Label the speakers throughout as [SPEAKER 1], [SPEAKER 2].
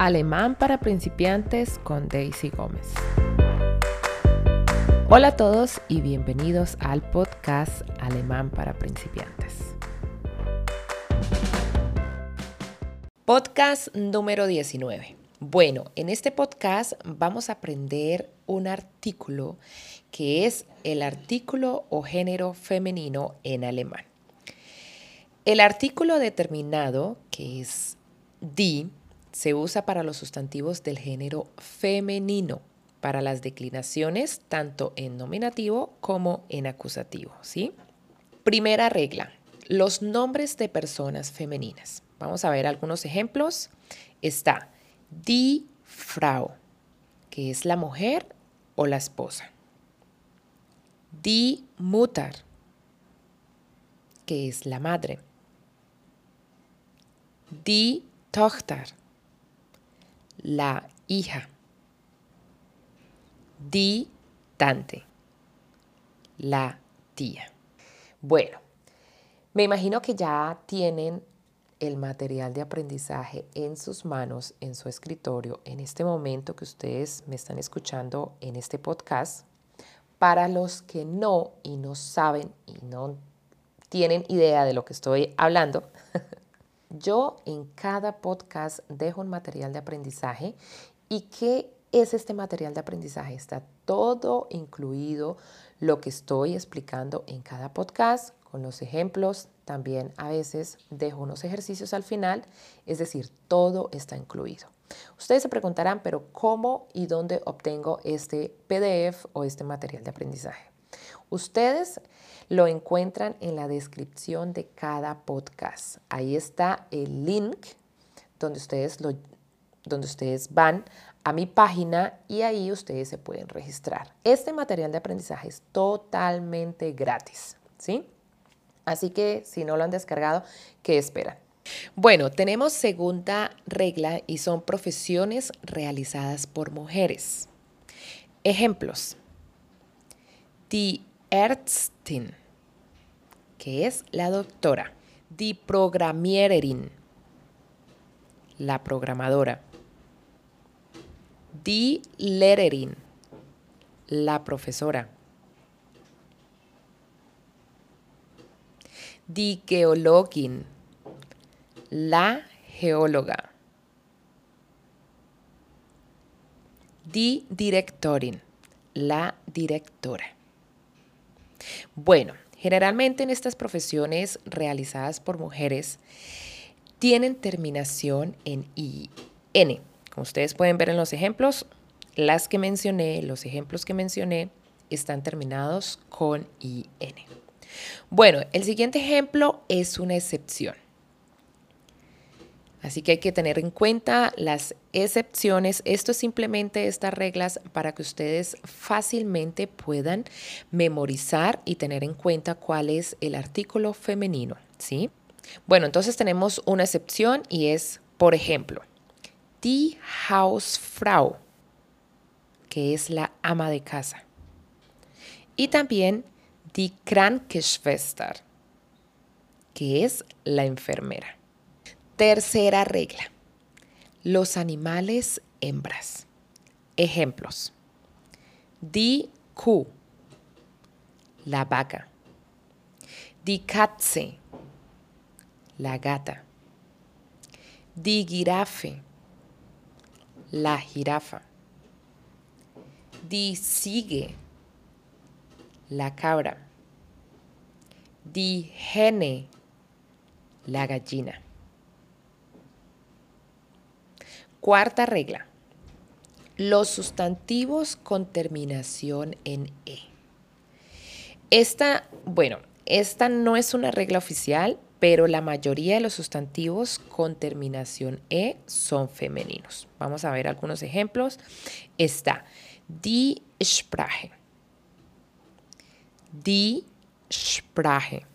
[SPEAKER 1] Alemán para principiantes con Daisy Gómez. Hola a todos y bienvenidos al podcast Alemán para principiantes. Podcast número 19. Bueno, en este podcast vamos a aprender un artículo que es el artículo o género femenino en alemán. El artículo determinado, que es die, se usa para los sustantivos del género femenino, para las declinaciones tanto en nominativo como en acusativo, ¿sí? Primera regla, los nombres de personas femeninas. Vamos a ver algunos ejemplos. Está die Frau, que es la mujer o la esposa. Die Mutter, que es la madre. Die Tochter, la hija. Die Tante, la tía. Bueno, me imagino que ya tienen el material de aprendizaje en sus manos, en su escritorio, en este momento que ustedes me están escuchando en este podcast. Para los que no y no saben y no tienen idea de lo que estoy hablando, Yo en cada podcast dejo un material de aprendizaje y ¿qué es este material de aprendizaje? Está todo incluido lo que estoy explicando en cada podcast con los ejemplos. También a veces dejo unos ejercicios al final, es decir, todo está incluido. Ustedes se preguntarán, pero ¿cómo y dónde obtengo este PDF o este material de aprendizaje? Ustedes lo encuentran en la descripción de cada podcast. Ahí está el link donde ustedes, lo, donde ustedes van a mi página y ahí ustedes se pueden registrar. Este material de aprendizaje es totalmente gratis, ¿sí? Así que si no lo han descargado, ¿qué esperan? Bueno, tenemos segunda regla y son profesiones realizadas por mujeres. Ejemplos. Die Ärztin, que es la doctora. Die Programmiererin, la programadora. Die Lehrerin, la profesora. Die Geologin, la geóloga. Die Direktorin, la directora. Bueno, generalmente en estas profesiones realizadas por mujeres tienen terminación en IN. Como ustedes pueden ver en los ejemplos, las que mencioné, los ejemplos que mencioné, están terminados con IN. Bueno, el siguiente ejemplo es una excepción. Así que hay que tener en cuenta las excepciones. Esto es simplemente estas reglas para que ustedes fácilmente puedan memorizar y tener en cuenta cuál es el artículo femenino, ¿sí? Bueno, entonces tenemos una excepción y es, por ejemplo, die Hausfrau, que es la ama de casa. Y también die Krankenschwester, que es la enfermera. Tercera regla. Los animales hembras. Ejemplos. Die Kuh, la vaca. Die Katze, la gata. Die Giraffe, la jirafa. Die Ziege, la cabra. Die Henne, la gallina. Cuarta regla. Los sustantivos con terminación en E. Esta, bueno, esta no es una regla oficial, pero la mayoría de los sustantivos con terminación E son femeninos. Vamos a ver algunos ejemplos. Está die Sprache. Die Sprache.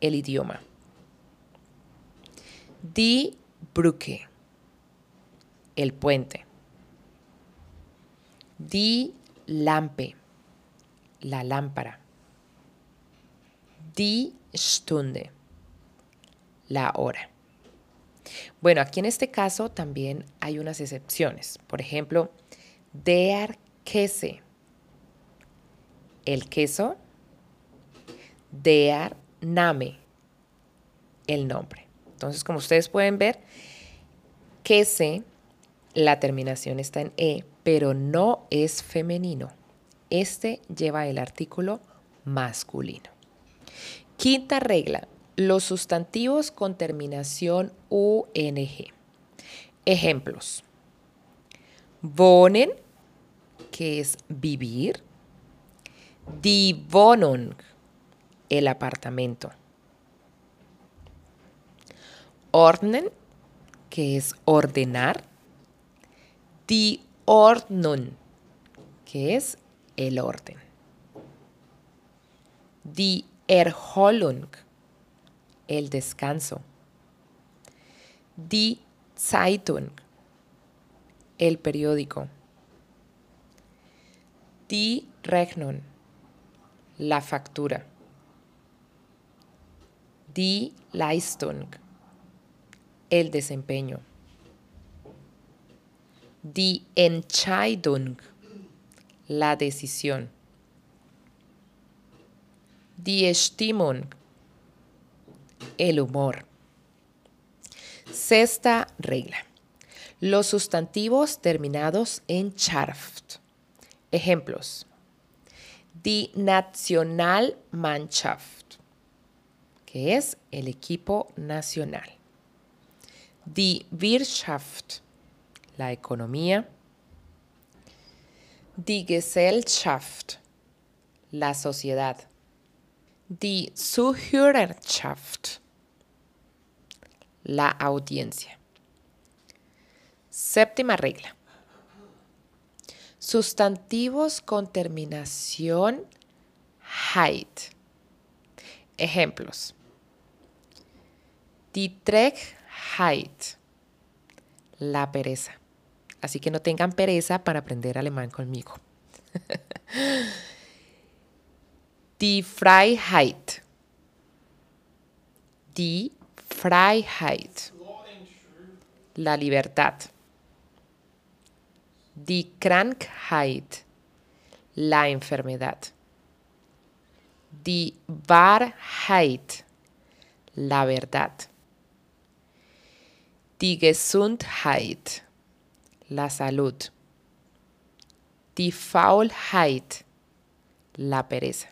[SPEAKER 1] El idioma. Die Brücke el puente. Die Lampe, la lámpara. Die Stunde, la hora. Bueno, aquí en este caso también hay unas excepciones. Por ejemplo, der Käse, el queso, der Name, el nombre. Entonces, como ustedes pueden ver, Käse, la terminación está en E, pero no es femenino. Este lleva el artículo masculino. Quinta regla, los sustantivos con terminación UNG. Ejemplos. Wohnen, que es vivir. Die el apartamento. Ordnen, que es ordenar. Die Ordnung, que es el orden. Die Erholung, el descanso. Die Zeitung, el periódico. Die Rechnung, la factura. Die Leistung, el desempeño. Die Entscheidung, la decisión. Die Stimmung, el humor. Sexta regla. Los sustantivos terminados en Scharft. Ejemplos. Die Nationalmannschaft, que es el equipo nacional. Die Wirtschaft, la economía. Die Gesellschaft, la sociedad. Die Zuhörerschaft, la audiencia. Séptima regla. Sustantivos con terminación heit. Ejemplos. Die Trägheit, la pereza. Así que no tengan pereza para aprender alemán conmigo. Die Freiheit. Die Freiheit. La libertad. Die Krankheit. La enfermedad. Die Wahrheit. La verdad. Die Gesundheit. La salud. Die Faulheit. La pereza.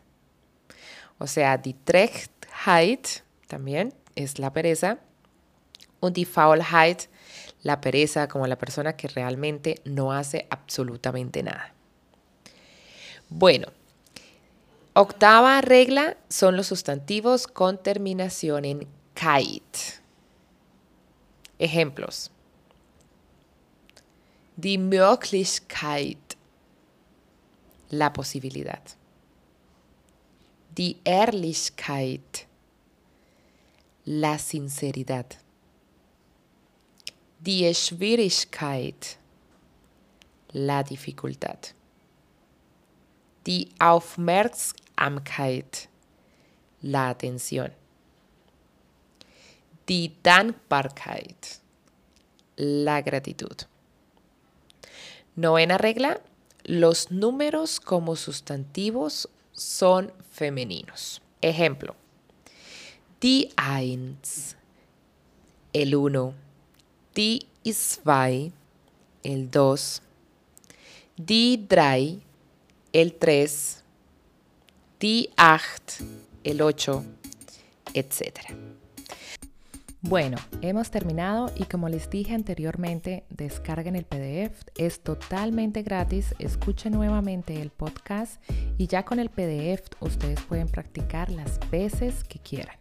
[SPEAKER 1] O sea, die Trägheit también es la pereza. Und die Faulheit, la pereza como la persona que realmente no hace absolutamente nada. Bueno, octava regla son los sustantivos con terminación en kite. Ejemplos. Die Möglichkeit, la posibilidad. Die Ehrlichkeit, la sinceridad. Die Schwierigkeit, la dificultad. Die Aufmerksamkeit, la atención. Die Dankbarkeit, la gratitud. Novena regla, los números como sustantivos son femeninos. Ejemplo, die Eins, el 1, die Zwei, el 2, die Drei, el 3, die Acht, el 8, etc. Bueno, hemos terminado y como les dije anteriormente, descarguen el PDF, es totalmente gratis, escuchen nuevamente el podcast y ya con el PDF ustedes pueden practicar las veces que quieran.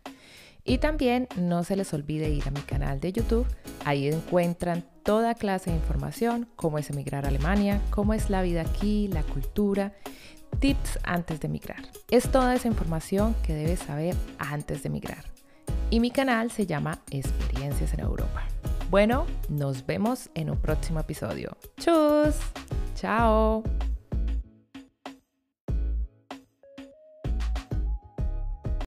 [SPEAKER 1] Y también no se les olvide ir a mi canal de YouTube, ahí encuentran toda clase de información, cómo es emigrar a Alemania, cómo es la vida aquí, la cultura, tips antes de emigrar. Es toda esa información que debes saber antes de emigrar y mi canal se llama Experiencias en Europa. Bueno, nos vemos en un próximo episodio. ¡Chus! ¡Chao!